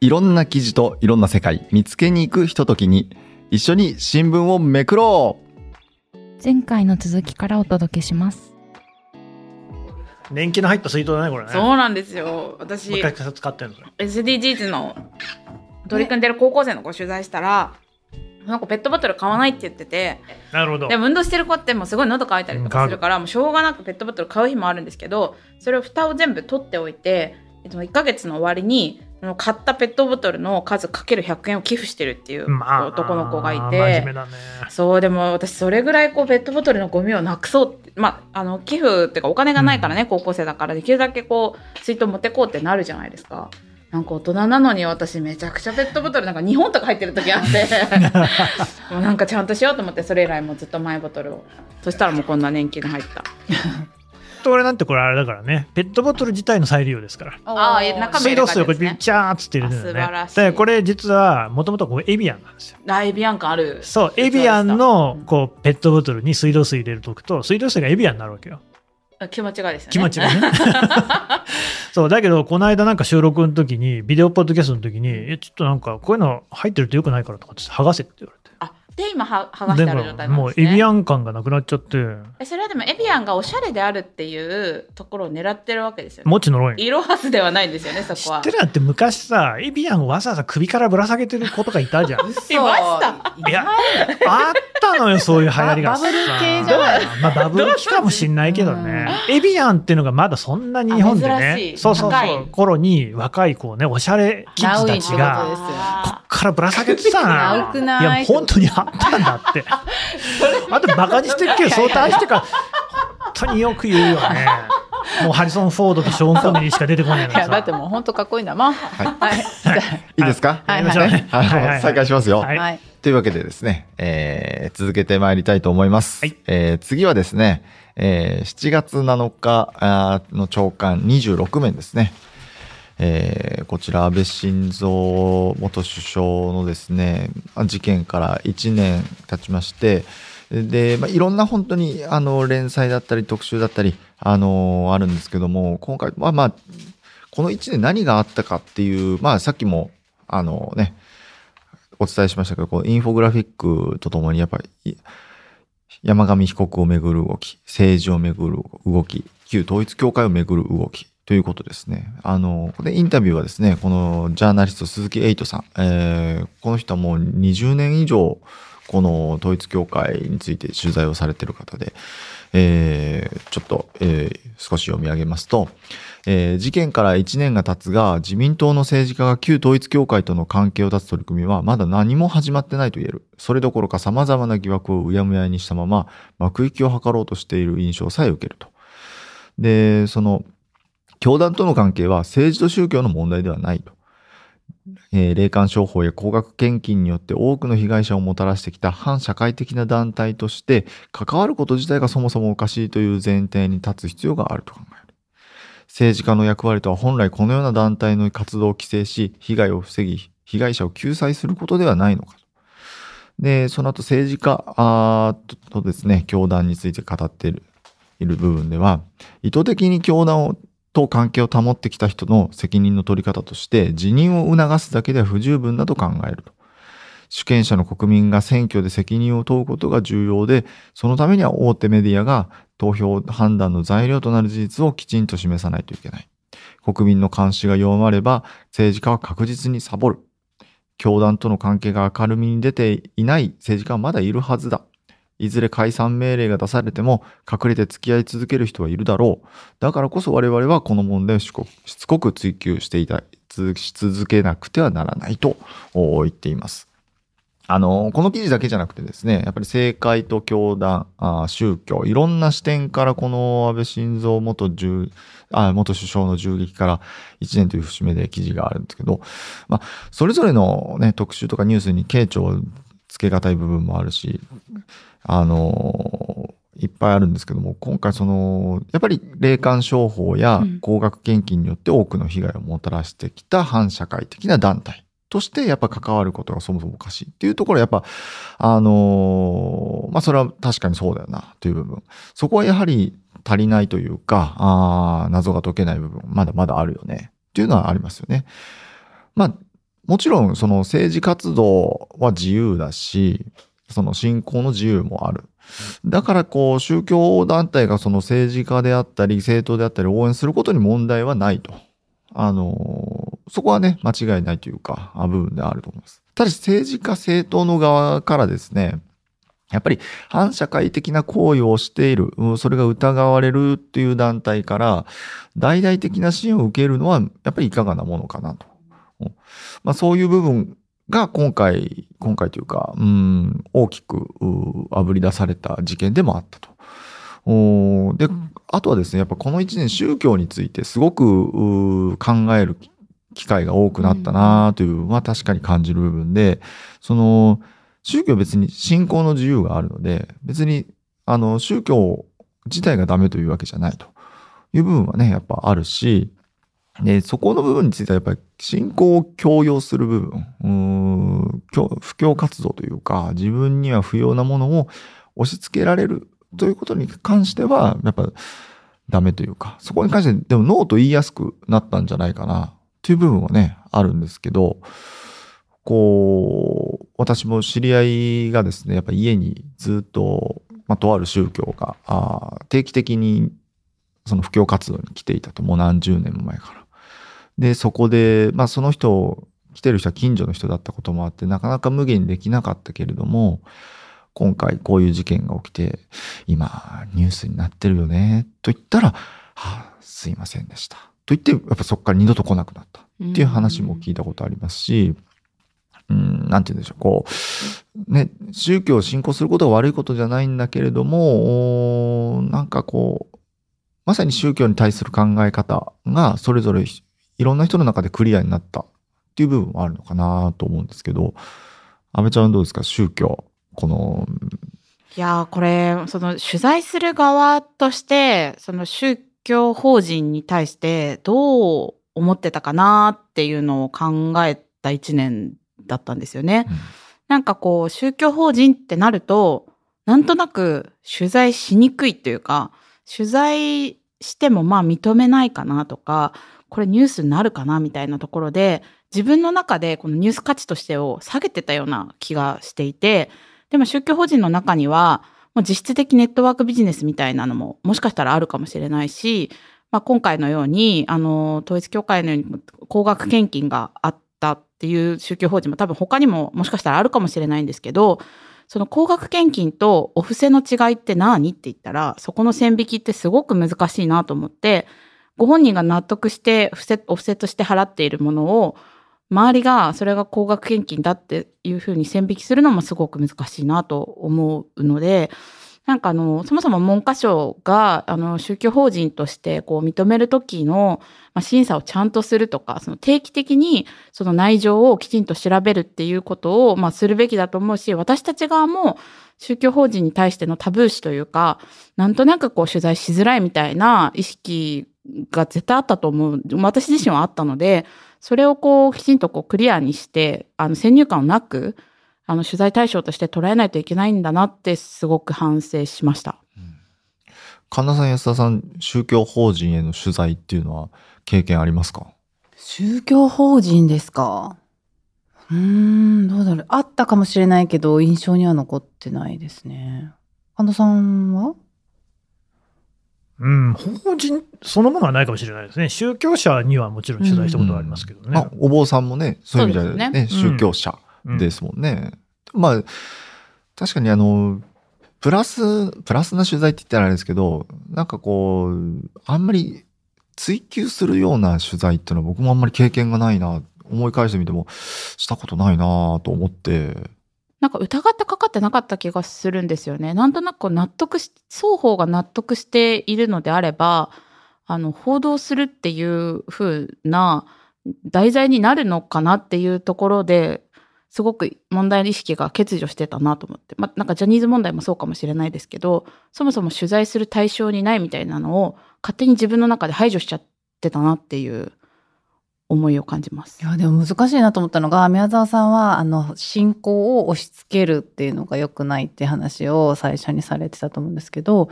いろんな記事といろんな世界見つけに行くひとときに一緒に新聞をめくろう。前回の続きからお届けします。年季の入った水筒だねこれね。そうなんですよ。私もう一回使ってるのそれ SDGs の取り組んでる高校生の子取材したら、なんかペットボトル買わないって言っててなるほど。でも運動してる子ってもうすごい喉乾いたりとかするからもうしょうがなくペットボトル買う日もあるんですけどそれを蓋を全部取っておいてえっと1ヶ月の終わりに買ったペットボトルの数かける100円を寄付してるっていうまあ男の子がい真て、面目だね。そうでも私それぐらいこうペットボトルのゴミをなくそうってまああの寄付っていうかお金がないからね、高校生だからできるだけこう水筒持ってこうってなるじゃないですか。なんか大人なのに私めちゃくちゃペットボトルなんか2本とか入ってる時あって。もうなんかちゃんとしようと思ってそれ以来もうずっとマイボトルを。そしたらもうこんな年季が入ったと俺なんてこれあれだからね。ペットボトル自体の再利用ですから。ああ中身水道水をこうビ替えですねチャーっつって入れてるんだよね。あ素晴らしい。でこれ実はもともとこうエビアンなんですよ。あエビアン感ある。そうエビアンのこうペットボトルに水道水入れるとくと水道水がエビアンになるわけよ。あ気持ちがいいですよね。気持ちがね。そうだけどこの間なんか収録の時にビデオポッドキャストの時にえちょっとなんかこういうの入ってるとよくないからとかって剥がせって言われて。あで今は剥がしてある状態なんもうですねエビアン感がなくなっちゃって。えそれはでもエビアンがおしゃれであるっていうところを狙ってるわけですよね。もちのろい色はずではないんですよねそこは。知ってるやんって昔さエビアンをわざわざ首からぶら下げてる子とかいたじゃん。いましたいやあったのよそういう流行りがババブル系じゃない。まあバブル期かもしんないけどね、エビアンっていうのがまだそんなに日本でねそうそうそう頃に若い子ねおしゃれキッズたちがこっからぶら下げてたないや本当にあったんだって。あとバカにしてるけど相対してから本当によく言うよね。もうハリソン・フォードとショーン・コネリーしか出てこないのにいやだってさもう本当かっこいいんだもん。はい、はい、い。いですか？はい。やりましょうねはい。はい。はい。再開しますよ。はい。はい。というわけでですね、えー続けてまいりたいと思います。はい。えー次はですね、えー7月7日の朝刊26面ですね。えーこちら安倍晋三元首相のですね、事件から1年経ちまして、で、まあ、いろんな本当にあの連載だったり特集だったり、あのあるんですけども、今回、まあまあ、この1年何があったかっていう、まあさっきも、あのね、お伝えしましたけど、こうインフォグラフィックとともに、やっぱり、山上被告をめぐる動き、政治をめぐる動き、旧統一教会をめぐる動きということですね。あの、これインタビューはですね、このジャーナリスト鈴木エイトさん、えーこの人はもう20年以上、この統一教会について取材をされている方で、えーちょっと、えー少し読み上げますと、えー事件から1年が経つが、自民党の政治家が旧統一教会との関係を断つ取り組みはまだ何も始まってないと言える。それどころか様々な疑惑をうやむやにしたまま、幕引きを図ろうとしている印象さえ受けると。で、その、教団との関係は政治と宗教の問題ではないと。えー霊感商法や高額献金によって多くの被害者をもたらしてきた反社会的な団体として関わること自体がそもそもおかしいという前提に立つ必要があると考える。政治家の役割とは本来このような団体の活動を規制し、被害を防ぎ、被害者を救済することではないのかと。で、その後政治家とですね、教団について語っているいる部分では、意図的に教団をと関係を保ってきた人の責任の取り方として辞任を促すだけでは不十分だと考えると。主権者の国民が選挙で責任を問うことが重要で、そのためには大手メディアが投票判断の材料となる事実をきちんと示さないといけない。国民の監視が弱まれば政治家は確実にサボる。教団との関係が明るみに出ていない政治家はまだいるはずだ。いずれ解散命令が出されても隠れて付き合い続ける人はいるだろう。だからこそ我々はこの問題をしつこく追求していた続し続けなくてはならないと言っています。あの、この記事だけじゃなくてですね、やっぱり政界と教団、あ宗教、いろんな視点からこの安倍晋三元あ元首相の銃撃から1年という節目で記事があるんですけど、まあ、それぞれのね、特集とかニュースに傾聴をつけがたい部分もあるし、あのいっぱいあるんですけども、今回その、やっぱり霊感商法やうん高額献金によって多くの被害をもたらしてきた反社会的な団体としてやっぱ関わることがそもそもおかしいっていうところはやっぱ、あのまあそれは確かにそうだよなという部分。そこはやはり足りないというか、あー謎が解けない部分、まだまだあるよねっていうのはありますよね。まあ、もちろんその政治活動は自由だし、その信仰の自由もある。だからこう宗教団体がその政治家であったり政党であったり応援することに問題はないと。あの、そこはね、間違いないというか、部分であると思います。ただし政治家政党の側からですね、やっぱり反社会的な行為をしている、それが疑われるっていう団体から大々的な支援を受けるのはやっぱりいかがなものかなと。まあ、そういう部分が今回、今回というか、うん、大きくあぶり出された事件でもあったと。で、あとはですね、やっぱこの一年宗教についてすごく考える機会が多くなったなというのは確かに感じる部分で、その、宗教は別に信仰の自由があるので、別に、あの、宗教自体がダメというわけじゃないという部分はね、やっぱあるし、で、そこの部分についてはやっぱり信仰を強要する部分、うん布教活動というか、自分には不要なものを押し付けられるということに関しては、やっぱダメというか、そこに関してでもノーと言いやすくなったんじゃないかなという部分はね、あるんですけど、こう、私も知り合いがですね、やっぱ家にずっと、まあ、とある宗教が、あ定期的にその布教活動に来ていたと、もう何十年も前から。で、そこで、まあその人、来てる人は近所の人だったこともあって、なかなか無限にできなかったけれども、今回こういう事件が起きて、今ニュースになってるよね、と言ったら、はあ、すいませんでした。と言って、やっぱそこから二度と来なくなったっていう話も聞いたことありますし、うん、なんて言うんでしょう、こう、ね、宗教を信仰することが悪いことじゃないんだけれども、なんかこう、まさに宗教に対する考え方がそれぞれいろんな人の中でクリアになったっていう部分もあるのかなと思うんですけど、安倍ちゃんどうですか？宗教、この。いやこれ、その取材する側として、その宗教法人に対してどう思ってたかなっていうのを考えた一年だったんですよね。うん、なんかこう、宗教法人ってなると、なんとなく取材しにくいというか、取材してもまあ認めないかなとか、これニュースになるかなみたいなところで、自分の中でこのニュース価値としてを下げてたような気がしていて、でも宗教法人の中には、もう実質的ネットワークビジネスみたいなのももしかしたらあるかもしれないし、まあ、今回のように、あの、統一教会のように高額献金があったっていう宗教法人も多分他にももしかしたらあるかもしれないんですけど、その高額献金とお布施の違いって何？って言ったら、そこの線引きってすごく難しいなと思って、ご本人が納得して布施、お布施として払っているものを、周りがそれが高額献金だっていうふうに線引きするのもすごく難しいなと思うので、なんかあの、そもそも文科省が、あの、宗教法人としてこう認めるときの、まあ、審査をちゃんとするとか、その定期的にその内情をきちんと調べるっていうことを、まあ、するべきだと思うし、私たち側も宗教法人に対してのタブー視というか、なんとなくこう取材しづらいみたいな意識が絶対あったと思う。私自身はあったので、それをこうきちんとこうクリアにして、あの先入観をなく、あの取材対象として捉えないといけないんだなってすごく反省しました。うん、神田さん安田さん宗教法人への取材っていうのは経験ありますか？宗教法人ですか？うーんどうだろう。あったかもしれないけど印象には残ってないですね。神田さんは？うん、法人そのものはないかもしれないですね。宗教者にはもちろん取材したことはありますけどね。うんうん、お坊さんもね、そういう意味ではね、ね宗教者ですもんね。うん、まあ、確かにあの、プラス、プラスな取材って言ったらあれですけど、なんかこう、あんまり追求するような取材っていうのは僕もあんまり経験がないな、思い返してみてもしたことないなと思って、なんか疑ってかかってなかった気がするんですよね。なんとなく納得し、双方が納得しているのであれば、あの、報道するっていう風な題材になるのかなっていうところで、すごく問題意識が欠如してたなと思って。まあ、なんかジャニーズ問題もそうかもしれないですけど、そもそも取材する対象にないみたいなのを勝手に自分の中で排除しちゃってたなっていう思いを感じます。いや、でも難しいなと思ったのが、宮沢さんは、あの、信仰を押し付けるっていうのが良くないって話を最初にされてたと思うんですけど、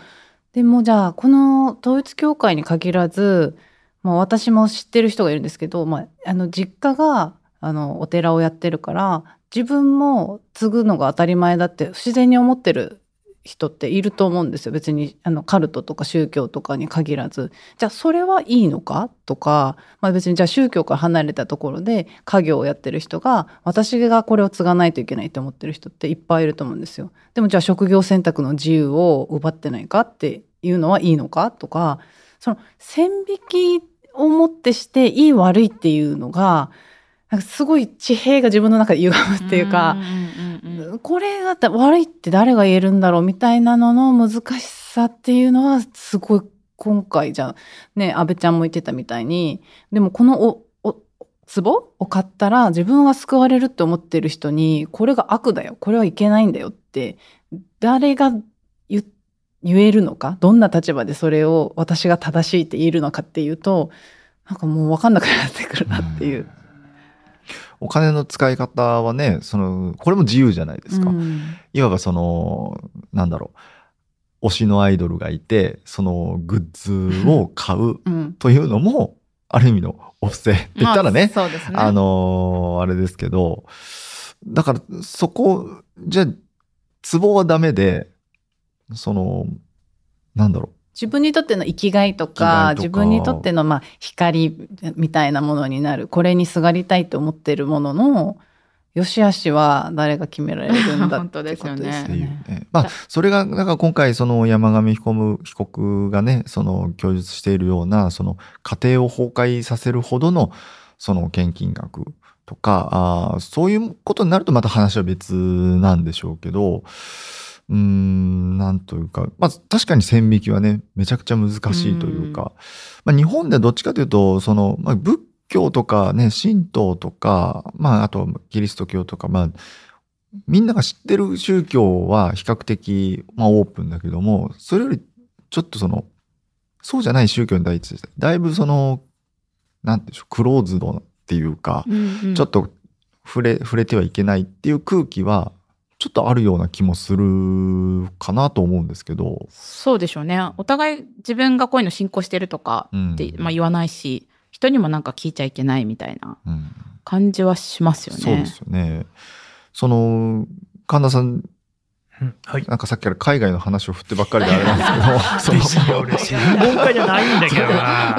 でもじゃあ、この統一教会に限らず、まあ私も知ってる人がいるんですけど、まあ、あの、実家が、あのお寺をやってるから自分も継ぐのが当たり前だって不自然に思ってる人っていると思うんですよ別にあのカルトとか宗教とかに限らずじゃあそれはいいのかとか、まあ、別にじゃあ宗教から離れたところで家業をやってる人が私がこれを継がないといけないと思ってる人っていっぱいいると思うんですよ。でもじゃあ職業選択の自由を奪ってないかっていうのはいいのかとかその線引きをもってしていい悪いっていうのがなんかすごい地平が自分の中で歪むっていうか。んうんうんこれだって悪いって誰が言えるんだろうみたいなのの難しさっていうのはすごい今回じゃあね安倍ちゃんも言ってたみたいに。でもこのおお壺を買ったら自分は救われるって思ってる人にこれが悪だよ。これはいけないんだよって誰が言言えるのか？どんな立場でそれを私が正しいって言えるのかっていうとなんかもう分かんなくなってくるなっていう。お金の使い方はね、その、これも自由じゃないですか。うんいわばその、なんだろう、推しのアイドルがいて、そのグッズを買ううんというのも、ある意味のお布施って言ったらね、まあね。あのーあれですけど、だからそこ、じゃあ、ツボはダメで、その、なんだろ自分にとっての生きがいとか自分にとってのまあ光みたいなものになるこれにすがりたいと思ってるものの良し悪しは誰が決められるんだってことですよね ね。ね。まあ、それが、だから今回、その山上被告被告がね、その供述しているような、その家庭を崩壊させるほどの、その献金額とか、あーそういうことになるとまた話は別なんでしょうけど、うーん、なんというか、まあ確かに線引きはね、めちゃくちゃ難しいというか、まあ日本ではどっちかというと、その、まあ仏教とかね、神道とか、まああとはキリスト教とか、まあみんなが知ってる宗教は比較的、まあ、オープンだけども、それよりちょっとその、そうじゃない宗教に対して、だいぶその、なんていうんでしょう、クローズドっていうか、ちょっと触れ、触れてはいけないっていう空気は、ちょっとあるような気もするかなと思うんですけど、そうでしょうね。お互い自分がこういうの信仰してるとかうんって、まあ、言わないし、人にもなんか聞いちゃいけないみたいなうん感じはしますよね。そうですよね。その、神田さん、うんはい。なんかさっきから海外の話を振ってばっかりであれなんですけど、ですよ俺専門家じゃないんだけどな。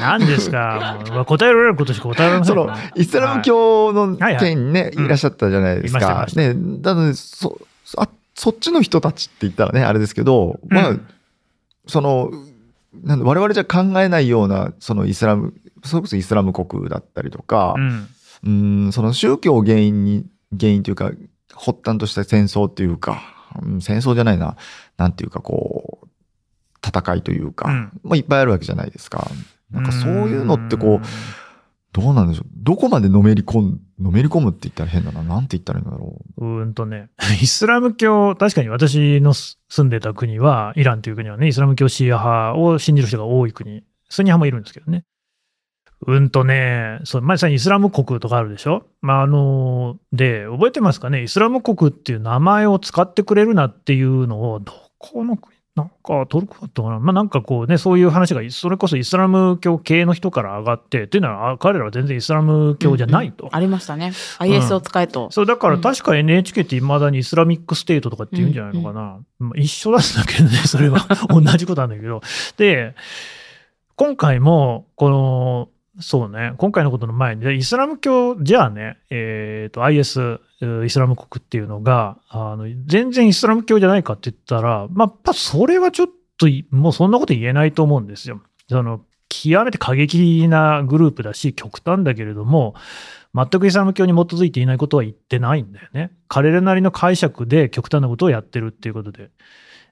何ですか？もう答えられることしか答えられませそのイスラム教のはいはい県にね、うんいらっしゃったじゃないですいまか。したいね、なので、そ、あ、そっちの人たちって言ったらね、あれですけど、まあ、うんその、なんだ我々じゃ考えないような、そのイスラム、それこそイスラム国だったりとかう、ん。うん、その宗教を原因に、原因というか、発端とした戦争っていうか、うん戦争じゃないな、なんていうかこう、戦いというか、うんまあいっぱいあるわけじゃないですか。なんかそういうのってこう、どうなんでしょう。どこまでのめり込む、のめり込むって言ったら変だな。なんて言ったらいいんだろうーんとね、イスラム教、確かに私の住んでた国は、イランという国はね、イスラム教シーア派を信じる人が多い国、スンニ派もいるんですけどね。うんとね、そう、前さんイスラム国とかあるでしょ？まあ、あの、で、覚えてますかね？イスラム国っていう名前を使ってくれるなっていうのを、どこの国なんかトルコだったかな？まあなんかこうね、そういう話が、それこそイスラム教系の人から上がって、っていうのは、あ彼らは全然イスラム教じゃないと。ありましたね。IS を使えと。そう、だから確か NHK って未だにイスラミックステートとかって言うんじゃないのかな？まあ一緒なんだけどね、それは。同じことなんだけど。で、今回も、この、そうね、今回のことの前に、イスラム教、じゃあね、えっ、と、IS、イスラム国っていうのが、あの、全然イスラム教じゃないかって言ったら、まあ、それはちょっと、もうそんなこと言えないと思うんですよ。その、極めて過激なグループだし、極端だけれども、全くイスラム教に基づいていないことは言ってないんだよね。彼らなりの解釈で極端なことをやってるっていうことで。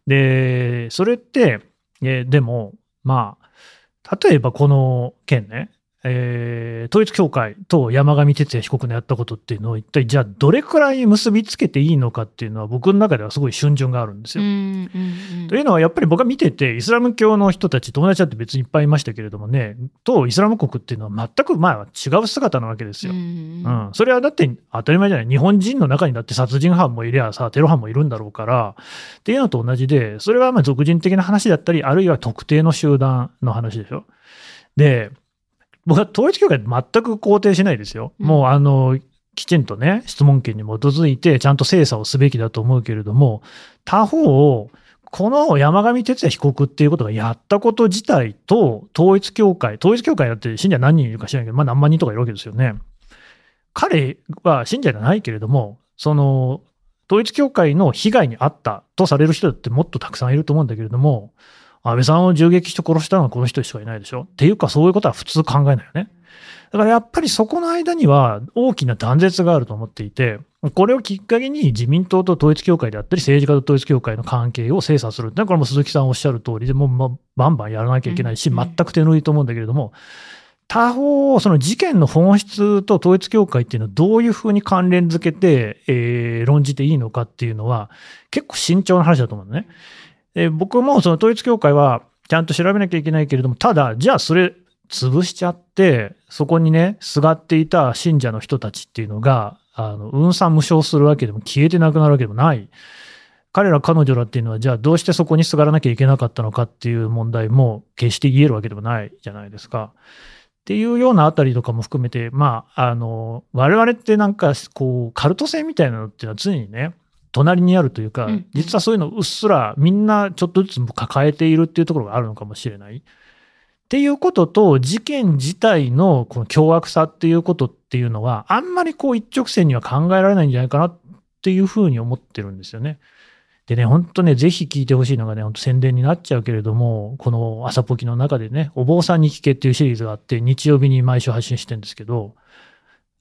で、それって、えでも、まあ、例えばこの件ね、えー統一教会と山上徹也被告のやったことっていうのを一体じゃあどれくらい結びつけていいのかっていうのは僕の中ではすごい瞬順があるんですよ。うんうんうんというのはやっぱり僕が見ててイスラム教の人たち友達だって別にいっぱいいましたけれどもねとイスラム国っていうのは全くまあ違う姿なわけですよ。うんうん、それはだって当たり前じゃない日本人の中にだって殺人犯もいりゃさテロ犯もいるんだろうからっていうのと同じでそれはまあ俗人的な話だったりあるいは特定の集団の話でしょ。で僕は統一教会全く肯定しないですよ。うんもうあの、きちんとね、質問権に基づいて、ちゃんと精査をすべきだと思うけれども、他方、この山上徹也被告っていうことがやったこと自体と、統一教会、統一教会だって信者何人いるか知らないけど、まあ何万人とかいるわけですよね。彼は信者じゃないけれども、その、統一教会の被害に遭ったとされる人だってもっとたくさんいると思うんだけれども、安倍さんを銃撃して殺したのはこの人しかいないでしょ？っていうか、そういうことは普通考えないよね。だからやっぱりそこの間には大きな断絶があると思っていて、これをきっかけに自民党と統一教会であったり、政治家と統一教会の関係を精査するってのは、これも鈴木さんおっしゃる通りで、もうまバンバンやらなきゃいけないし、うん全く手抜いと思うんだけれども、他方、その事件の本質と統一教会っていうのをどういうふうに関連づけて、えー論じていいのかっていうのは、結構慎重な話だと思うのね。で僕もその統一教会はちゃんと調べなきゃいけないけれども、ただ、じゃあそれ潰しちゃって、そこにね、すがっていた信者の人たちっていうのが、あの、運算無償するわけでも消えてなくなるわけでもない。彼ら彼女らっていうのは、じゃあどうしてそこにすがらなきゃいけなかったのかっていう問題も決して言えるわけでもないじゃないですか。っていうようなあたりとかも含めて、まあ、あの、我々ってなんか、こう、カルト性みたいなのっていうのは常にね、隣にあるというか、うん実はそういうのうっすらみんなちょっとずつ抱えているっていうところがあるのかもしれない。っていうことと、事件自体のこの凶悪さっていうことっていうのは、あんまりこう一直線には考えられないんじゃないかなっていうふうに思ってるんですよね。でね、本当ね、ぜひ聞いてほしいのがね、本当宣伝になっちゃうけれども、この朝ポキの中でね、お坊さんに聞けっていうシリーズがあって、日曜日に毎週発信してるんですけど、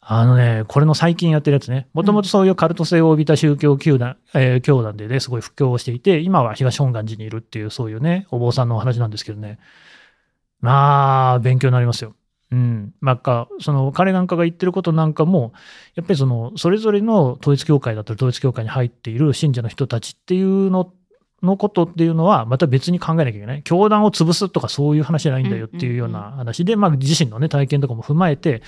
あのね、これの最近やってるやつね、もともとそういうカルト性を帯びた宗教球団、えー教団でね、すごい布教をしていて、今は東本願寺にいるっていう、そういうね、お坊さんのお話なんですけどね、まあ、勉強になりますよ。うん。なんか、その彼なんかが言ってることなんかも、やっぱりその、それぞれの統一教会だったり、統一教会に入っている信者の人たちっていうののことっていうのは、また別に考えなきゃいけない。教団を潰すとかそういう話じゃないんだよっていうような話で、まあ自身のね、体験とかも踏まえて、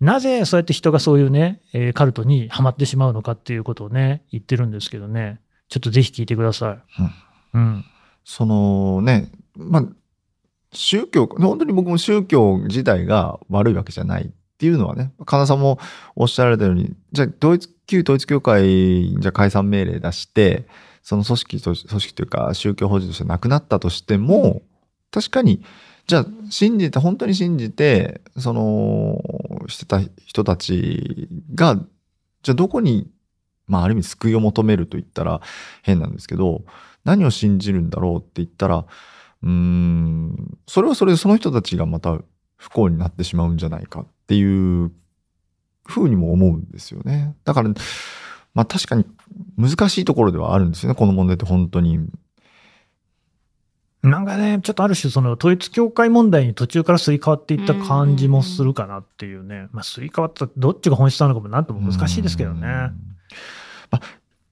なぜそうやって人がそういうね、えーカルトにはまってしまうのかっていうことをね、言ってるんですけどね、ちょっとぜひ聞いてください。うん。そのね、まあ、宗教、本当に僕も宗教自体が悪いわけじゃないっていうのはね、神田さんもおっしゃられたように、じゃあ、統一、旧統一教会、じゃあ解散命令出して、その組織と、組織というか宗教法人としてなくなったとしても、確かに、じゃあ、信じて、本当に信じて、その、してた人たちが、じゃあどこに、まあ、ある意味救いを求めると言ったら変なんですけど、何を信じるんだろうって言ったら、うーん、それはそれでその人たちがまた不幸になってしまうんじゃないかっていうふうにも思うんですよね。だから、まあ確かに難しいところではあるんですよね、この問題って本当に。なんかね、ちょっとある種、その統一教会問題に途中からすり替わっていった感じもするかなっていうね、まあ、すり替わった、どっちが本質なのかもなんとも難しいですけどね。うんまあ、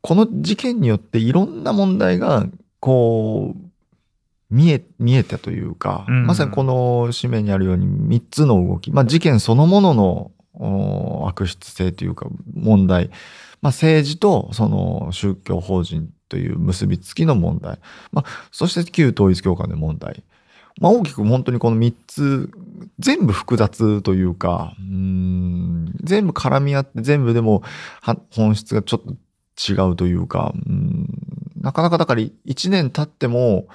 この事件によっていろんな問題が、こう、見え、見えたというか、うん。まさにこの紙面にあるように3つの動き、まあ事件そのもののお悪質性というか問題、まあ政治とその宗教法人という結びつきの問題、まあそして旧統一教会の問題、まあ大きく本当にこの3つ、全部複雑というか、うん全部絡み合って全部でも本質がちょっと違うというか、うんなかなかだから1年経っても、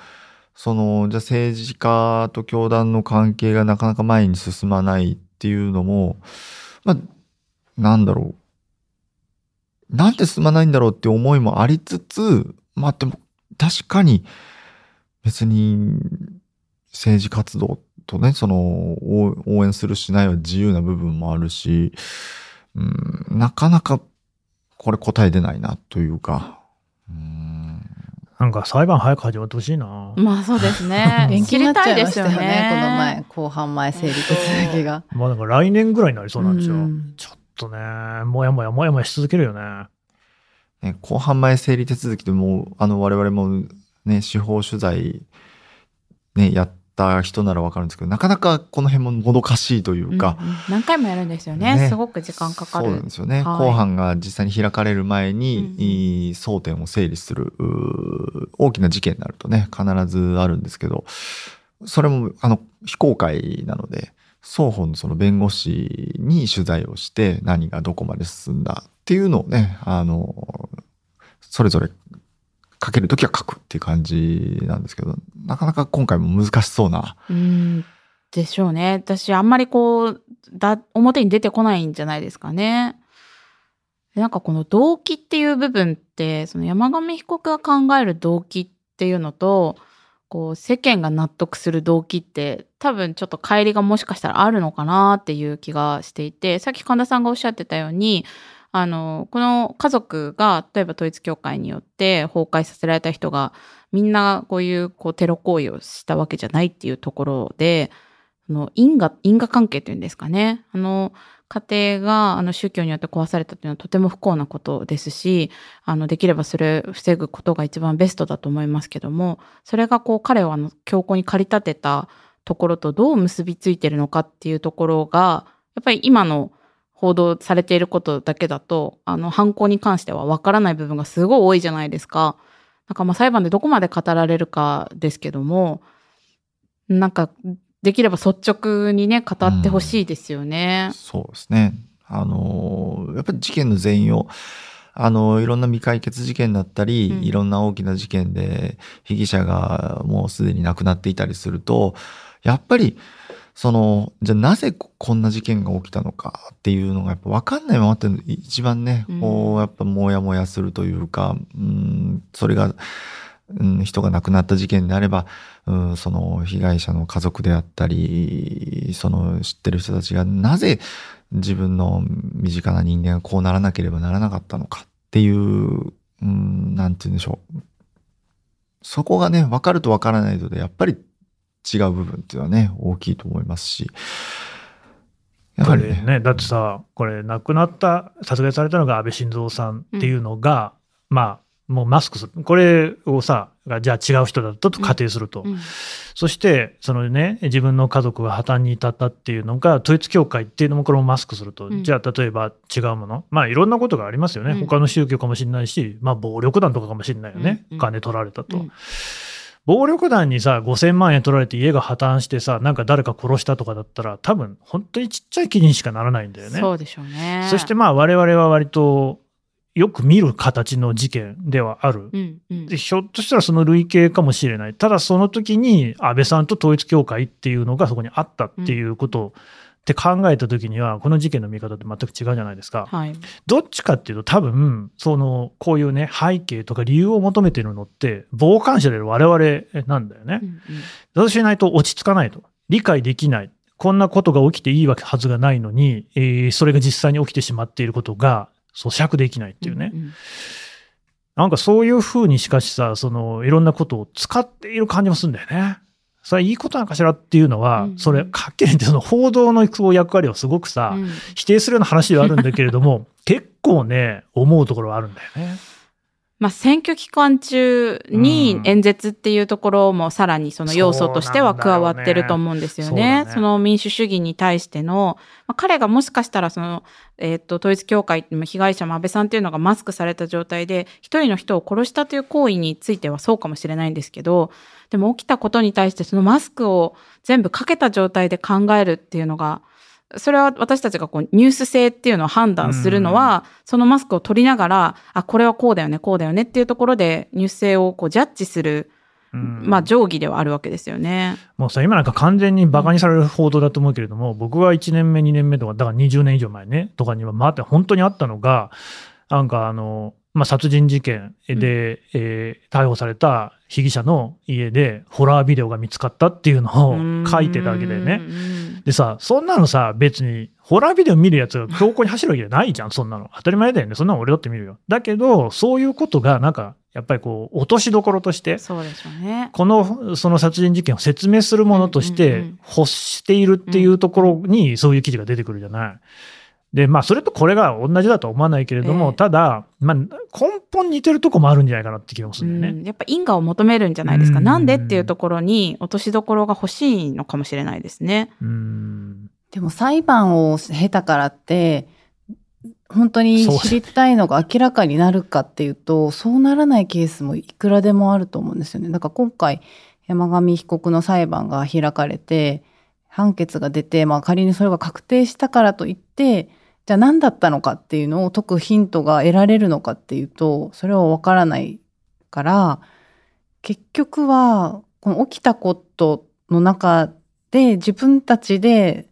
その、じゃあ政治家と教団の関係がなかなか前に進まないっていうのも、まあ、なんだろう。なんで進まないんだろうって思いもありつつ、まあでも確かに別に政治活動とね、その応応援するしないは自由な部分もあるし、うん、なかなかこれ答え出ないなというか、うんなんか裁判早く始まってほしいな。まあそうですね 延期になっちゃいましたよね知りたいですよこの前後半前整理手続きが。まあなんか来年ぐらいになりそうなんですよ。うんちょっとね、もやもやもやもやし続けるよね。ね、後半前整理手続きでもう、あの、我々もね、司法取材、ね、やった人ならわかるんですけど、なかなかこの辺ももどかしいというか、うんうん。何回もやるんですよね。ね。すごく時間かかそうなんるですよね。はい。後半が実際に開かれる前に、うん争点を整理する、大きな事件になるとね、必ずあるんですけど、それも、あの、非公開なので、双方のその弁護士に取材をして何がどこまで進んだっていうのをね、あの、それぞれ書けるときは書くっていう感じなんですけど、なかなか今回も難しそうな。うん。でしょうね。私、あんまりこう、だ、表に出てこないんじゃないですかね。なんかこの動機っていう部分って、その山上被告が考える動機っていうのと、こう世間が納得する動機って多分ちょっと乖離がもしかしたらあるのかなっていう気がしていて、さっき神田さんがおっしゃってたように、あの、この家族が例えば統一教会によって崩壊させられた人がみんなこういうこうテロ行為をしたわけじゃないっていうところで、あの因果、因果関係というんですかね。あの、家庭があの宗教によって壊されたというのはとても不幸なことですし、あの、できればそれを防ぐことが一番ベストだと思いますけども、それがこう彼をあの強行に駆り立てたところとどう結びついてるのかっていうところが、やっぱり今の報道されていることだけだと、あの、犯行に関してはわからない部分がすごい多いじゃないですか。なんかまあ裁判でどこまで語られるかですけども、なんか、できれば率直にね、語ってほしいですよね。そうですね。あの、やっぱり事件の全容、あの、いろんな未解決事件だったり、うんいろんな大きな事件で被疑者がもうすでに亡くなっていたりすると、やっぱり、その、じゃあなぜここんな事件が起きたのかっていうのがやっぱ分かんないままって一番ね、うんこう、やっぱもやもやするというか、うん、それが、うん、人が亡くなった事件であれば、うん、その被害者の家族であったり、その知ってる人たちがなぜ自分の身近な人間がこうならなければならなかったのかっていう、うん、なんて言うんでしょう。そこがね、分かると分からないとで、やっぱり違う部分っていうのはね、大きいと思いますし。やこはりね。れね、だってさ、これ亡くなった、殺害されたのが安倍晋三さんっていうのが、まあ、もうマスクする。これをさ、がじゃあ違う人だったと仮定すると。うんそして、そのね、自分の家族が破綻に至ったっていうのが、統一教会っていうのもこれもマスクすると。うんじゃあ、例えば違うもの。まあ、いろんなことがありますよね。うん他の宗教かもしれないし、まあ、暴力団とかかもしれないよね。うんうん金取られたと。うん暴力団にさ、5000万円取られて家が破綻してさ、なんか誰か殺したとかだったら、多分、本当にちっちゃい記事にしかならないんだよね。そうでしょうね。そしてまあ我々は割とよく見る形の事件ではある。うんうんでひょっとしたらその類型かもしれない。ただその時に安倍さんと統一教会っていうのがそこにあったっていうことって考えた時には、この事件の見方って全く違うじゃないですか。はい。どっちかっていうと多分、その、こういうね、背景とか理由を求めてるのって、傍観者である我々なんだよねう。んうんそうしないと落ち着かないと。理解できない。こんなことが起きていいわけはずがないのに、えーそれが実際に起きてしまっていることが咀嚼できないっていうね。んんなんかそういうふうにしかしさ、そのいろんなことを使っている感じもするんだよね。それはいいことなんかしらっていうのは、うんそれ、かっきり言ってその報道の役割をすごくさ、うん否定するような話ではあるんだけれども、結構ね、思うところはあるんだよね。まあ、選挙期間中に演説っていうところもさらにその要素としては加わってると思うんですよそうなんだよね。ね。その民主主義に対しての、まあ、彼がもしかしたらその、えっと、統一教会、まあ被害者も安倍さんっていうのがマスクされた状態で、一人の人を殺したという行為についてはそうかもしれないんですけど、でも起きたことに対してそのマスクを全部かけた状態で考えるっていうのが、それは私たちがこうニュース性っていうのを判断するのは、そのマスクを取りながら、あ、これはこうだよね、こうだよねっていうところでニュース性をこうジャッジする、うんまあ定規ではあるわけですよね。もうさ、今なんか完全に馬鹿にされる報道だと思うけれども、僕が1年目、2年目とか、だから20年以上前ね、とかには、まって本当にあったのが、なんかあの、まあ、殺人事件で、えー逮捕された被疑者の家で、ホラービデオが見つかったっていうのを書いてたわけだよね。ね。でさ、そんなのさ、別に、ホラービデオ見るやつが強行に走るわけじゃないじゃん、そんなの。当たり前だよね。そんなの俺だって見るよ。だけど、そういうことが、なんか、やっぱりこう、落としどころとして、そうでしょうね。この、その殺人事件を説明するものとしうんうんてうん欲しているっていうところに、そういう記事が出てくるじゃない。で、まあ、それとこれが同じだとは思わないけれども、ええただ、まあ、根本似てるとこもあるんじゃないかなって気がすうるんだよね。ん、やっぱ因果を求めるんじゃないですか。うんなんでっていうところに落としどころが欲しいのかもしれないですね。うん。でも裁判を経たからって、本当に知りたいのが明らかになるかっていうと、そうならないケースもいくらでもあると思うんですよね。だから今回、山上被告の裁判が開かれて、判決が出て、まあ、仮にそれが確定したからといってじゃあ何だったのかっていうのを解くヒントが得られるのかっていうとそれは分からないから結局はこの起きたことの中で自分たちで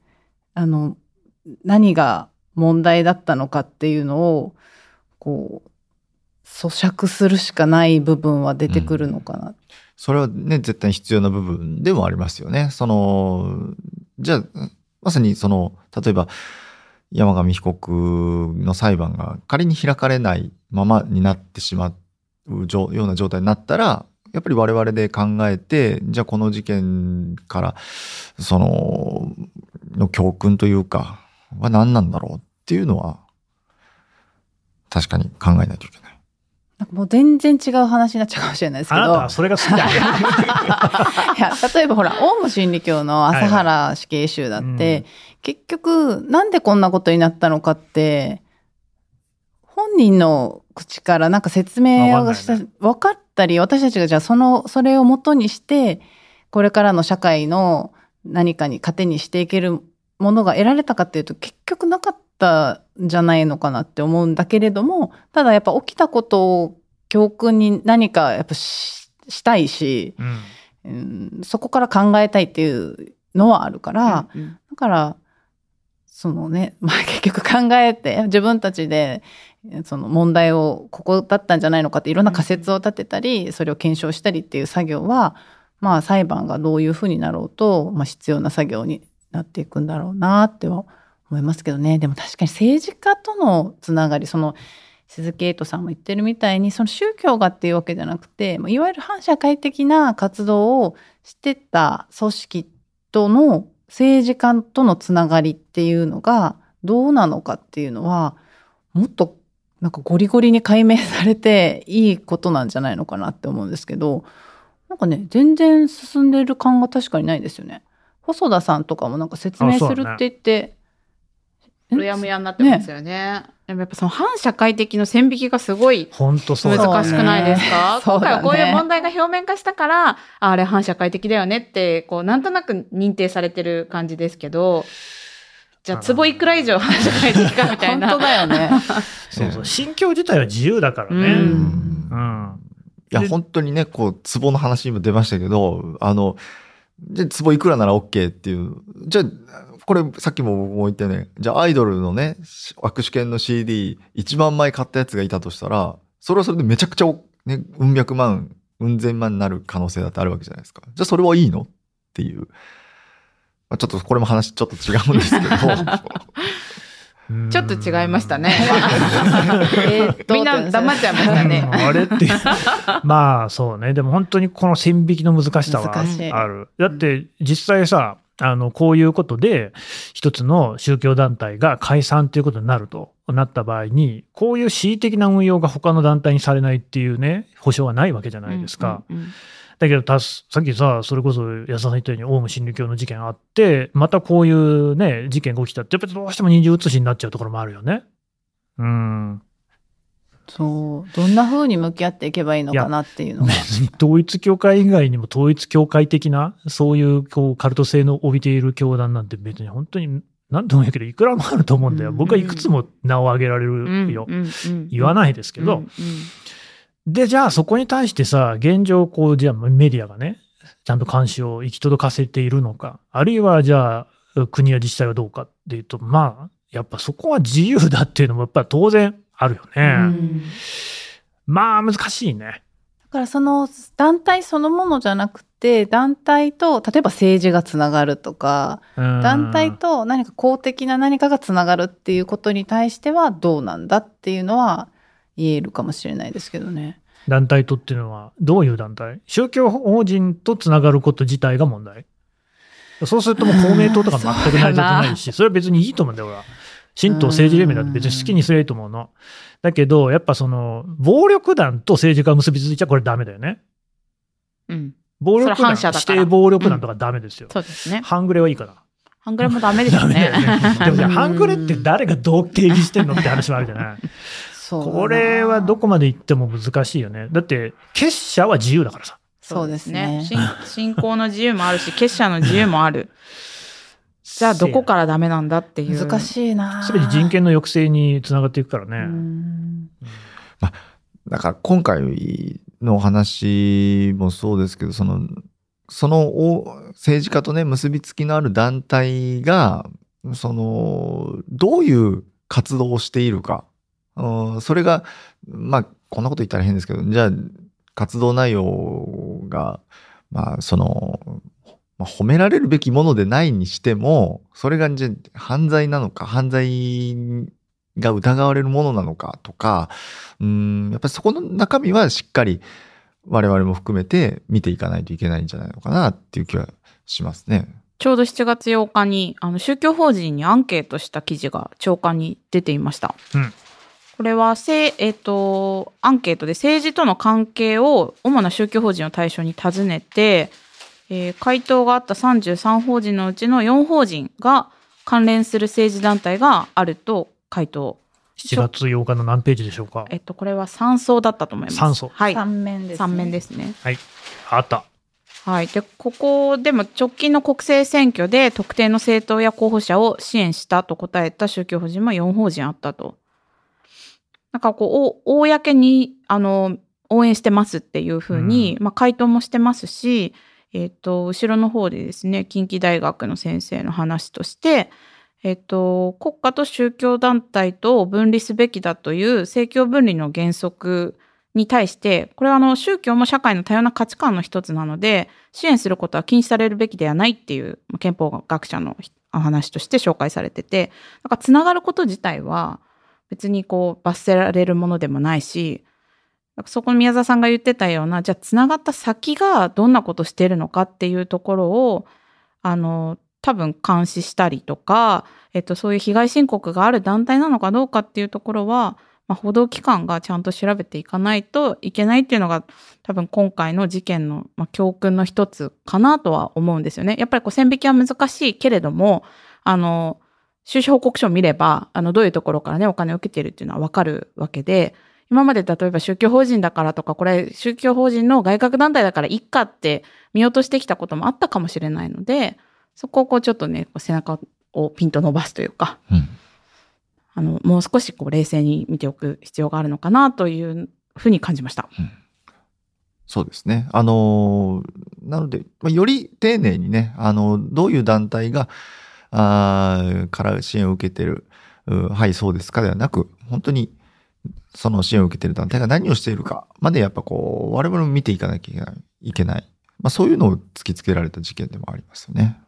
あの何が問題だったのかっていうのをこう咀嚼するしかない部分は出てくるのかな。それはね、絶対必要な部分でもありますよね。その、じゃあ、まさにその、例えば、山上被告の裁判が仮に開かれないままになってしまうような状態になったら、やっぱり我々で考えて、じゃあこの事件から、その、の教訓というか、は何なんだろうっていうのは、確かに考えないといけない。なんかもう全然違う話になっちゃうかもしれないですけど。あなたはそれが好きだね。いや例えばほらオウム真理教の朝原死刑囚だって、はいはい結局なんでこんなことになったのかって本人の口からなんか説明をしたわかん分かったり私たちがじゃあそのそれをもとにしてこれからの社会の何かに糧にしていけるものが得られたかっていうと結局なかったんじゃないのかなって思うんだけれどもただやっぱ起きたことを教訓に何かやっぱししたいし、うん。うん、そこから考えたいっていうのはあるから、うんうん。だからそのね、まあ、結局考えて自分たちでその問題をここだったんじゃないのかっていろんな仮説を立てたりそれを検証したりっていう作業はまあ裁判がどういうふうになろうと、まあ、必要な作業になっていくんだろうなっては思思いますけどねでも確かに政治家とのつながりその鈴木エイトさんも言ってるみたいにその宗教がっていうわけじゃなくていわゆる反社会的な活動をしてた組織との政治家とのつながりっていうのがどうなのかっていうのはもっとなんかゴリゴリに解明されていいことなんじゃないのかなって思うんですけどなんかね全然進んでる感が確かにないですよね。細田さんとかもなんか説明するって言って、うやむやになってますよね。でもやっぱその反社会的の線引きがすごい本当そうだね難しくないですか、そうね今回はこういう問題が表面化したから、ああれ反社会的だよねって、こう、なんとなく認定されてる感じですけど、じゃあ、壺いくら以上反社会的かみたいな。本当だよね。そうそう。心境自体は自由だからね。ううん。んいや、で本当にね、こう、壺の話にも出ましたけど、あの、じゃあ、壺いくらなら OK っていう。じゃあ、これ、さっきも僕も言ったよね。じゃあ、アイドルのね、握手券の CD1 万枚買ったやつがいたとしたら、それはそれでめちゃくちゃ、ね、うん百万、うん千万になる可能性だってあるわけじゃないですか。じゃあ、それはいいのっていう。まあ、ちょっと、これも話ちょっと違うんですけど。う んちょっと違いましたね。みんな黙っちゃいましたね。あれっていう。まあそうね。でも本当にこの線引きの難しさはある。だって実際さ、あの、こういうことで、一つの宗教団体が解散ということになるとなった場合に、こういう恣意的な運用が他の団体にされないっていうね、保証はないわけじゃないですか。うんうんうんだけどたす、さっきさ、それこそ安田さん言ったように、オウム真理教の事件あって、またこういうね、事件が起きたって、やっぱりどうしても二重写しになっちゃうところもあるよね。うん。そうどんな風に向き合っていけばいいのかなっていうのが。別に 統一教会以外にも統一教会的な、そういうこうカルト性の帯びている教団なんて別に本当に、なんとも言うけど、いくらもあると思うんだよ。うん僕はいくつも名を挙げられるよ。言わないですけど、で、じゃあそこに対してさ、現状、こう、じゃあメディアがね、ちゃんと監視を行き届かせているのか、あるいはじゃあ、国や自治体はどうかっていうと、まあ、やっぱそこは自由だっていうのもやっぱり当然あるよね。うんまあ、難しいね。だからその団体そのものじゃなくて団体と例えば政治がつながるとかうん団体と何か公的な何かがつながるっていうことに対してはどうなんだっていうのは言えるかもしれないですけどね。団体とっていうのは、どういう団体？宗教法人とつながること自体が問題？そうするともう公明党とか全く成り立たないし、それは別にいいと思うんだよ、俺は。神道政治連盟だって別に好きにすればいいと思うの。だけど、やっぱその、暴力団と政治家が結びついちゃこれダメだよね。うん暴力団、指定暴力団とかダメですよ。そうですね。半グレはいいかな。ハングレもダメですよね。でもじゃあ、半グレって誰がどう定義してんのって話もあるじゃない。これはどこまで行っても難しいよね。だって、結社は自由だからさ。そうですね信 信仰の自由もあるし、結社の自由もある。じゃあどこからダメなんだっていう。難しいなすべて人権の抑制につながっていくからね。うんだから今回の話もそうですけど、その、そのお政治家とね、結びつきのある団体が、その、どういう活動をしているか。うんそれが、まあ、こんなこと言ったら変ですけど、じゃあ、活動内容が、まあ、その、まあ、褒められるべきものでないにしても、それがじゃあ犯罪なのか、犯罪が疑われるものなのかとか、うん、やっぱりそこの中身はしっかり我々も含めて見ていかないといけないんじゃないのかなっていう気はしますね。ちょうど7月8日に、あの、宗教法人にアンケートした記事が長官に出ていました。うんこれは、せえっ、と、アンケートで政治との関係を主な宗教法人を対象に尋ねて、えー回答があった33法人のうちの4法人が関連する政治団体があると回答。7月8日の何ページでしょうか？えっと、これは3層だったと思います。三層はい。三面です、ね。三面ですね。はい。あった。はい。で、ここでも直近の国政選挙で特定の政党や候補者を支援したと答えた宗教法人も4法人あったと。なんかこう、お公に、あの、応援してますっていうふうに、まあ回答もしてますし、えっ、と、後ろの方でですね、近畿大学の先生の話として、えっ、と、国家と宗教団体と分離すべきだという政教分離の原則に対して、これはあの宗教も社会の多様な価値観の一つなので、支援することは禁止されるべきではないっていう憲法学者の話として紹介されてて、なんかつながること自体は別にこう罰せられるものでもないし、そこの宮沢さんが言ってたような、じゃあつながった先がどんなことしてるのかっていうところを、あの、多分監視したりとか、えっと、そういう被害申告がある団体なのかどうかっていうところは、まあ、報道機関がちゃんと調べていかないといけないっていうのが多分今回の事件の、まあ、教訓の一つかなとは思うんですよね。やっぱりこう線引きは難しいけれども、あの、収支報告書を見れば、あの、どういうところからね、お金を受けているっていうのはわかるわけで、今まで例えば宗教法人だからとか、これ宗教法人の外郭団体だからいっかって見落としてきたこともあったかもしれないので、そこをこうちょっとね、こう背中をピンと伸ばすというか、うんあの、もう少しこう冷静に見ておく必要があるのかなというふうに感じました。そうですね。あのなので、まあ、より丁寧にね、あの、どういう団体が、あーから支援を受けてる、はい、そうですかではなく、本当に、その支援を受けてる団体が何をしているかまでやっぱこう、我々も見ていかなきゃいけない。まあ、そういうのを突きつけられた事件でもありますよね。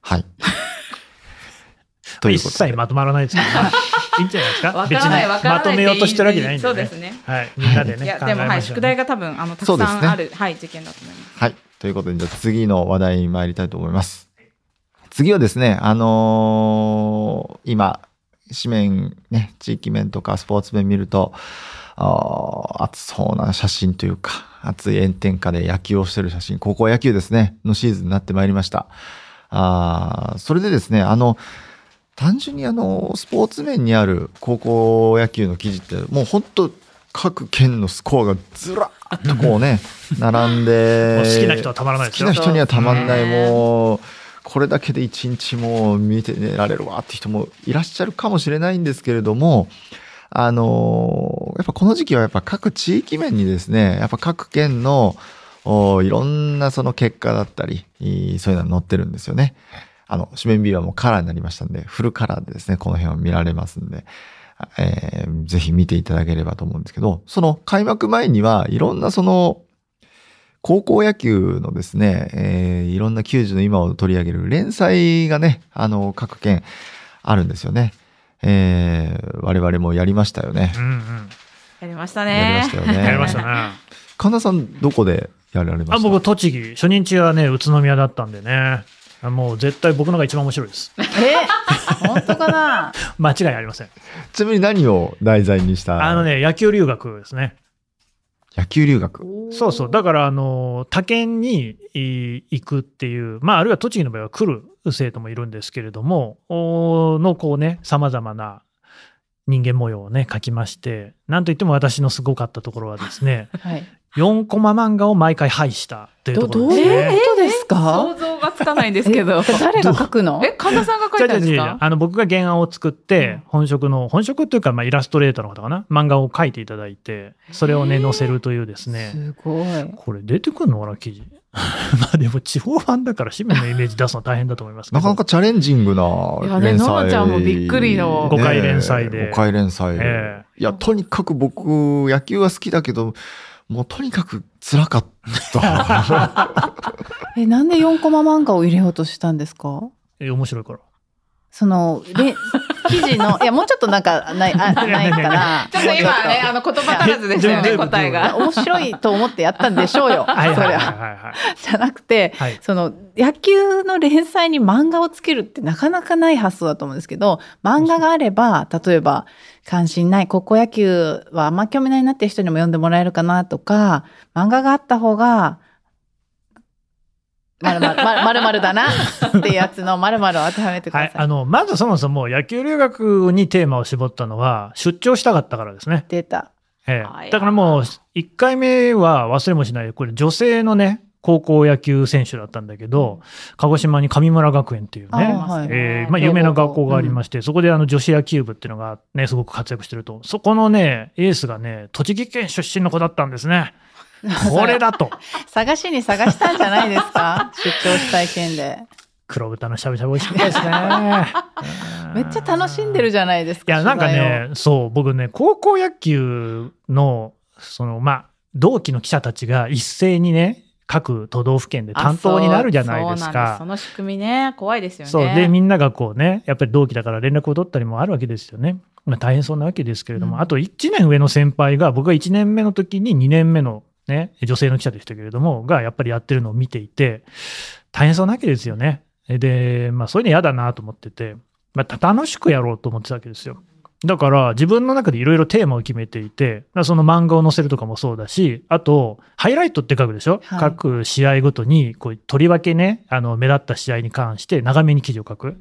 はい。という一ことで切まとまらないですけど、ね、いいんじゃないですか？別にからないまとめようとしてるわけじゃないんで、ね、そうですね。はい、みんなでね、いや、でも、はい、宿題が多分、あの、たくさんある、はい、事件だと思います。はい。ということで、じゃあ次の話題に参りたいと思います。次はですね、あのー今、紙面、ね、地域面とかスポーツ面見ると、あー熱そうな写真というか、熱い炎天下で野球をしてる写真、高校野球ですね、のシーズンになってまいりました。あーそれでですね、あの、単純にあの、スポーツ面にある高校野球の記事って、もう本当各県のスコアがずらーっとこうね、並んで 好きな人はたまらないですよ好きな人にはたまんない、ねもう、これだけで一日も見て寝られるわって人もいらっしゃるかもしれないんですけれども、あのやっぱこの時期はやっぱ各地域面にですね、やっぱ各県のいろんなその結果だったり、そういうのが載ってるんですよね。あの、紙面 B はもうカラーになりましたんで、フルカラーでですね、この辺を見られますんで、えーぜひ見ていただければと思うんですけど、その開幕前にはいろんなその、高校野球のですね、えーいろんな球児の今を取り上げる連載がね、あの、各県あるんですよね。えー我々もやりましたよねう。んうん。やりましたやりね。ましたよね。やりましたね。神田さん、どこでやられました？あ僕、栃木、初日はね、宇都宮だったんでね、あもう絶対僕のが一番面白いです。え？本当かな？間違いありません。ちなみに何を題材にした？あのね、野球留学ですね。野球留学。そうそう。だから、あの、他県にい行くっていう、まあ、あるいは栃木の場合は来る生徒もいるんですけれども、おの、こうね、様々な人間模様をね、書きまして、なんといっても私のすごかったところはですね、はい。4コマ漫画を毎回配したというどところどういうですね。ことですか？想像がつかないんですけど。え誰が書くの？え、神田さんが書いたんですか？あの僕が原案を作って、本職の、本職というか、まあ、イラストレーターの方かな、漫画を描いていただいて、それをね、載せるというですね、すごい。これ出てくるのかな、記事。まあでも、地方版だから、紙面のイメージ出すの大変だと思いますけど。なかなかチャレンジングいやねな連載。ののちゃんもびっくりの誤解連載で誤解連載。えいや、とにかく僕、野球は好きだけど、もうとにかく辛かった。え、なんで4コマ漫画を入れようとしたんですか？え面白いから。その、で、記事の、いや、もうちょっとなんか、ない、あないかな。ちょっと今ね、あの言葉足らずでしたよね、答えが。面白いと思ってやったんでしょうよ。はいはいはいそりゃ。じゃなくて、はい。その野球の連載に漫画をつけるってなかなかない発想だと思うんですけど、漫画があれば、例えば、関心ない、高校野球はあんま興味ないなっていう人にも読んでもらえるかなとか、漫画があった方が、まるまる、まるまるだなっていうやつのまるまるを当てはめてくはい、ださい。あのまずそもそも野球留学にテーマを絞ったのは出張したかったからですね。出た。ええ、だからもう1回目は忘れもしないこれ女性のね高校野球選手だったんだけど、鹿児島に神村学園っていうね、あはいえーまあ、有名な学校がありまして、そこであの女子野球部っていうのがね、すごく活躍してると。そこのね、エースがね、栃木県出身の子だったんですね。これだと。探しに探したんじゃないですか？出張したい件で。黒豚のしゃぶしゃぶ美味しかったですね。めっちゃ楽しんでるじゃないですか。いや、なんかね、そう、僕ね、高校野球の、その、まあ、同期の記者たちが一斉にね、各都道府県で担当になるじゃないですそうそうなんか。その仕組みね、怖いですよね。そう。で、みんながこうね、やっぱり同期だから連絡を取ったりもあるわけですよね。まあ大変そうなわけですけれども、うんあと1年上の先輩が、僕が1年目の時に2年目のね、女性の記者でしたけれども、がやっぱりやってるのを見ていて、大変そうなわけですよね。で、まあそういうの嫌だなと思ってて、まあ楽しくやろうと思ってたわけですよ。だから自分の中でいろいろテーマを決めていて、その漫画を載せるとかもそうだし、あと、ハイライトって書くでしょ、はい各試合ごとに、こう、とりわけね、あの、目立った試合に関して長めに記事を書く。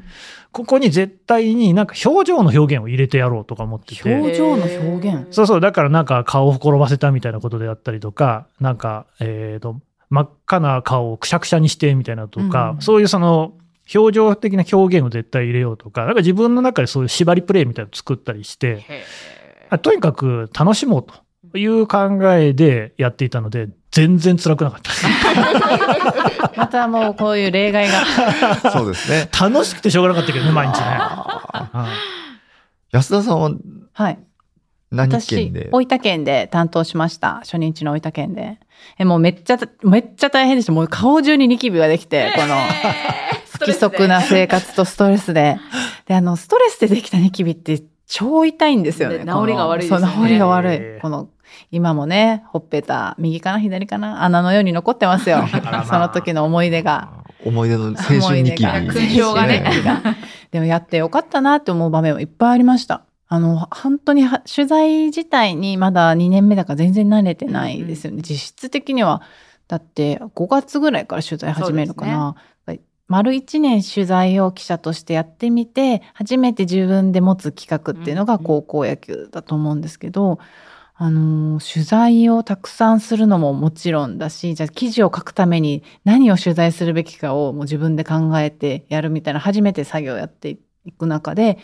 ここに絶対になんか表情の表現を入れてやろうとか思ってて。表情の表現？そうそう、だからなんか顔を転ばせたみたいなことであったりとか、なんか、えっ、と、真っ赤な顔をくしゃくしゃにしてみたいなとか、うんそういうその、表情的な表現を絶対入れようとか、なんか自分の中でそういう縛りプレイみたいなのを作ったりして、とにかく楽しもうという考えでやっていたので、全然辛くなかったです。またもうこういう例外が。そうですね。楽しくてしょうがなかったけどね、毎日ね。安田さんははい。何私県で、大分県で担当しました。初日の大分県で。え、もうめっちゃ、めっちゃ大変でした。もう顔中にニキビができて、この不規則な生活とストレスで。で、あの、ストレスでできたニキビって超痛いんですよね。で治りが悪いですよねそう、治りが悪い。この、今もね、ほっぺた、右かな左かな穴のように残ってますよ。まあその時の思い出が。思い出の青春ニキビ勲章がねでもやってよかったなって思う場面はいっぱいありました。あの、本当には取材自体にまだ2年目だから全然慣れてないですよね。実質的には、だって5月ぐらいから取材始めるかな。丸1年取材を記者としてやってみて、初めて自分で持つ企画っていうのが高校野球だと思うんですけど、あの取材をたくさんするのももちろんだし、じゃあ記事を書くために何を取材するべきかをもう自分で考えてやるみたいな初めて作業をやっていく中で、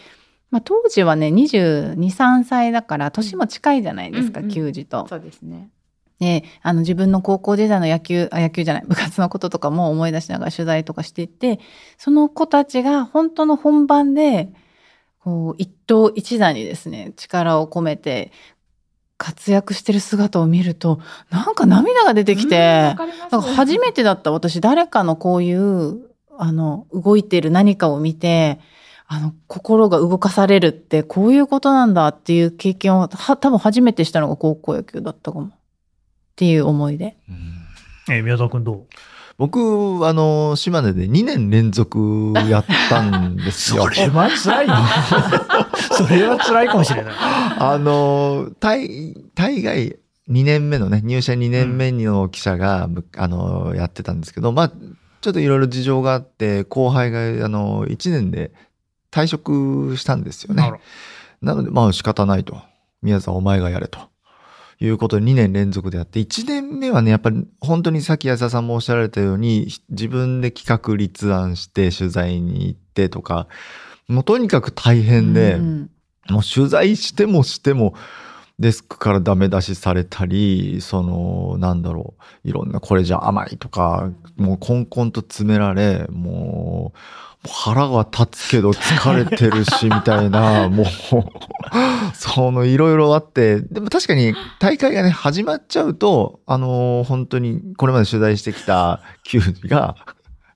まあ、当時はね22、3歳だから年も近いじゃないですか、うんうん球児と。そうですね。で、あの自分の高校時代の野球、あ野球じゃない、部活のこととかも思い出しながら取材とかしていって、その子たちが本当の本番で、こう、一頭一打にですね、力を込めて活躍してる姿を見ると、なんか涙が出てきて、なんか初めてだった私、誰かのこういう、あの、動いてる何かを見て、あの、心が動かされるって、こういうことなんだっていう経験を、は、多分初めてしたのが高校野球だったかも。っていう思いで。うんえー宮沢君どう？僕、あの、島根で2年連続やったんですよ そ。れは辛いな。それは辛いかもしれない。あの、大、大概2年目のね、入社2年目の記者が、むあの、やってたんですけど、まあ、ちょっといろいろ事情があって、後輩が、あの、1年で退職したんですよね。なので、まあ仕方ないと。宮沢お前がやれと。いうことで2年連続でやって、1年目はね、やっぱり本当にさっき安田さんもおっしゃられたように、自分で企画立案して取材に行ってとか、もうとにかく大変で、うんもう取材してもしても、デスクからダメ出しされたり、その、なんだろう、いろんなこれじゃ甘いとか、もうコンコンと詰められ、もう腹は立つけど疲れてるし、みたいな、もう、そのいろいろあって、でも確かに大会がね、始まっちゃうと、あの本当にこれまで取材してきた球児が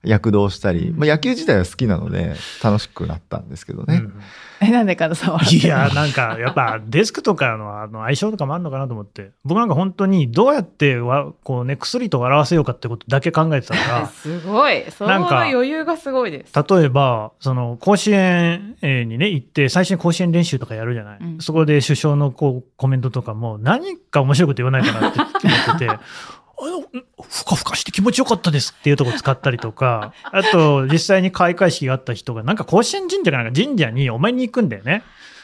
躍動したり、まあ野球自体は好きなので楽しくなったんですけどね。うんえ、なんでかなさいや、なんか、やっぱデスクとかのあの相性とかもあるのかなと思って、僕なんか本当にどうやってわこう、ね、薬と笑わせようかってことだけ考えてたか すごい。その余裕がすごいです。ら、例えば、その甲子園えーにね、行って、最初に甲子園練習とかやるじゃない、うんそこで首相のこうコメントとかも、何か面白いこと言わないかなって思ってて。あの、ふかふかして気持ちよかったですっていうところ使ったりとか、あと、実際に開会式があった人が、なんか甲子園神社かなんか神社にお参りに行くんだよね。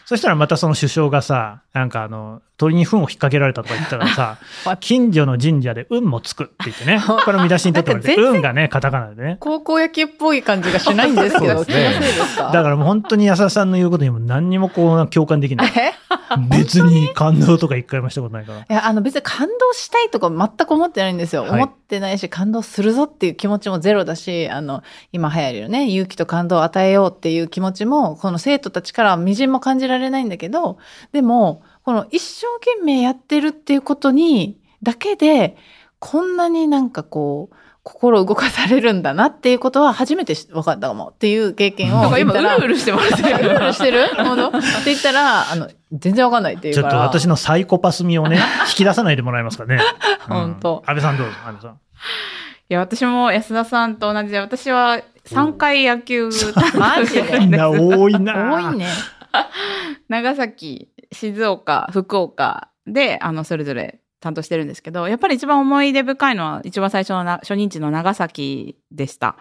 そしたらまたその首相がさ、なんかあの、鳥に糞を引っ掛けられたとか言ったらさ、近所の神社で運もつくって言ってね、これを見出しに取ってもらって、運がね、カタカナでね。高校野球っぽい感じがしないんですけど、気のせいですか？だからもう本当に安田さんの言うことにも何にもこう共感できない。え？別に感動とか一回もしたことないから。いや、あの別に感動したいとか全く思ってないんですよ。はい思ってないし、感動するぞっていう気持ちもゼロだし、あの、今流行りのね、勇気と感動を与えようっていう気持ちも、この生徒たちからはみじんも感じられないんだけど、でも、この一生懸命やってるっていうことに、だけで、こんなになんかこう、心動かされるんだなっていうことは初めて分かったかもっていう経験をなんか今。うるうるしてますうるうるしてる？本当？って言ったら、あの、全然わかんないっていうちょっ。と私のサイコパス味をね、引き出さないでもらえますかね。本当安倍さんどうぞ、安倍さん。いや、私も安田さんと同じで、私は3回野球マジでみんな多いな。多いね。長崎、静岡、福岡で、あの、それぞれ担当してるんですけど、やっぱり一番思い出深いのは、一番最初の初任地の長崎でした。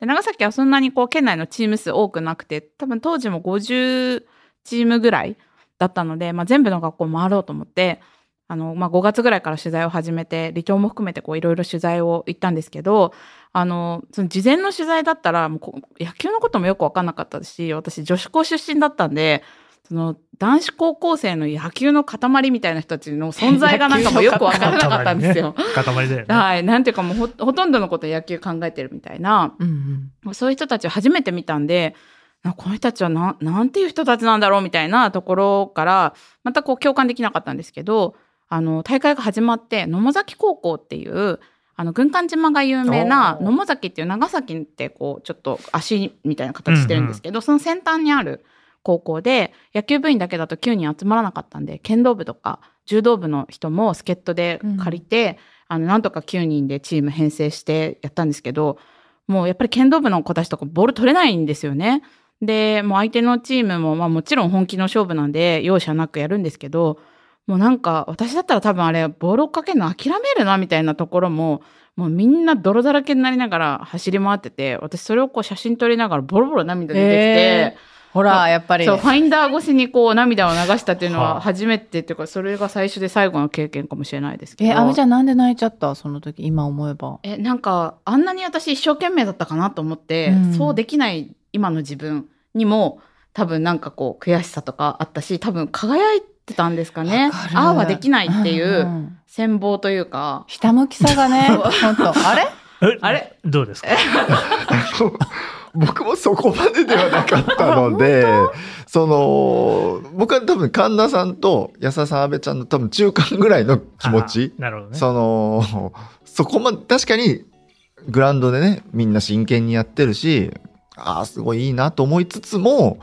で長崎はそんなにこう、県内のチーム数多くなくて、多分当時も50チームぐらいだったので、まあ、全部の学校回ろうと思って、あの、まあ、5月ぐらいから取材を始めて、離島も含めてこう、いろいろ取材を行ったんですけど、あの、その事前の取材だったら、もう野球のこともよくわかんなかったし、私女子校出身だったんで、その男子高校生の野球の塊みたいな人たちの存在がなんかもうよくわからなかったんですよ。塊だよね。はい。なんていうかもうほほとんどのこと野球考えてるみたいな、うんうん。そういう人たちを初めて見たんで、なこの人たちはななんていう人たちなんだろうみたいなところから、またこう共感できなかったんですけど、あの、大会が始まって、野母崎高校っていう、あの、軍艦島が有名な野母崎っていう長崎ってこう、ちょっと足みたいな形してるんですけど、その先端にある高校で、野球部員だけだと9人集まらなかったんで、剣道部とか柔道部の人も助っ人で借りて、あの、なんとか9人でチーム編成してやったんですけど、もうやっぱり剣道部の子たちとかボール取れないんですよね。で、もう相手のチームも、まあもちろん本気の勝負なんで、容赦なくやるんですけど、もうなんか、私だったら多分あれ、ボールをかけるの諦めるな、みたいなところも、もうみんな泥だらけになりながら走り回ってて、私それをこう写真撮りながらボロボロ涙出てきて、へほら、やっぱり。そう、ファインダー越しにこう涙を流したっていうのは初めてっていうか、それが最初で最後の経験かもしれないですけど。え、阿部ちゃんなんで泣いちゃった？その時、今思えば。え、なんか、あんなに私一生懸命だったかなと思って、うんそうできない今の自分にも、多分なんかこう、悔しさとかあったし、多分輝いてたんですかね。ああはできないっていんうん。羨望というか、ひたむきさがね、本当。あれ？えあれ？どうですか？僕もそこまでではなかったので、その、僕は多分神田さんと安田さん、安倍ちゃんの多分中間ぐらいの気持ち。なるほどね。その、そこまで、確かにグラウンドでね、みんな真剣にやってるし、ああ、すごいいいなと思いつつも、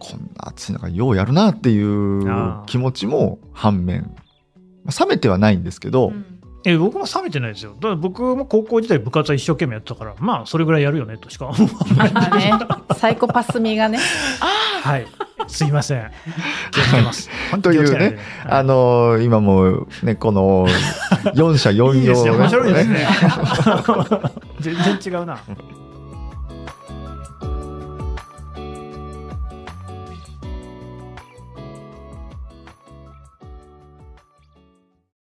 こんな暑い中ようやるなっていう気持ちも反面、まあ冷めてはないんですけど、え僕も冷めてないですよ。だから僕も高校時代部活は一生懸命やってたから、まあそれぐらいやるよねとしか思わない。ま あね、サイコパス味がね。はい。すいません。気をつけます。本当というね、はいあのー今もね、この4社4いいですよ。用面白いですね。全然違うな。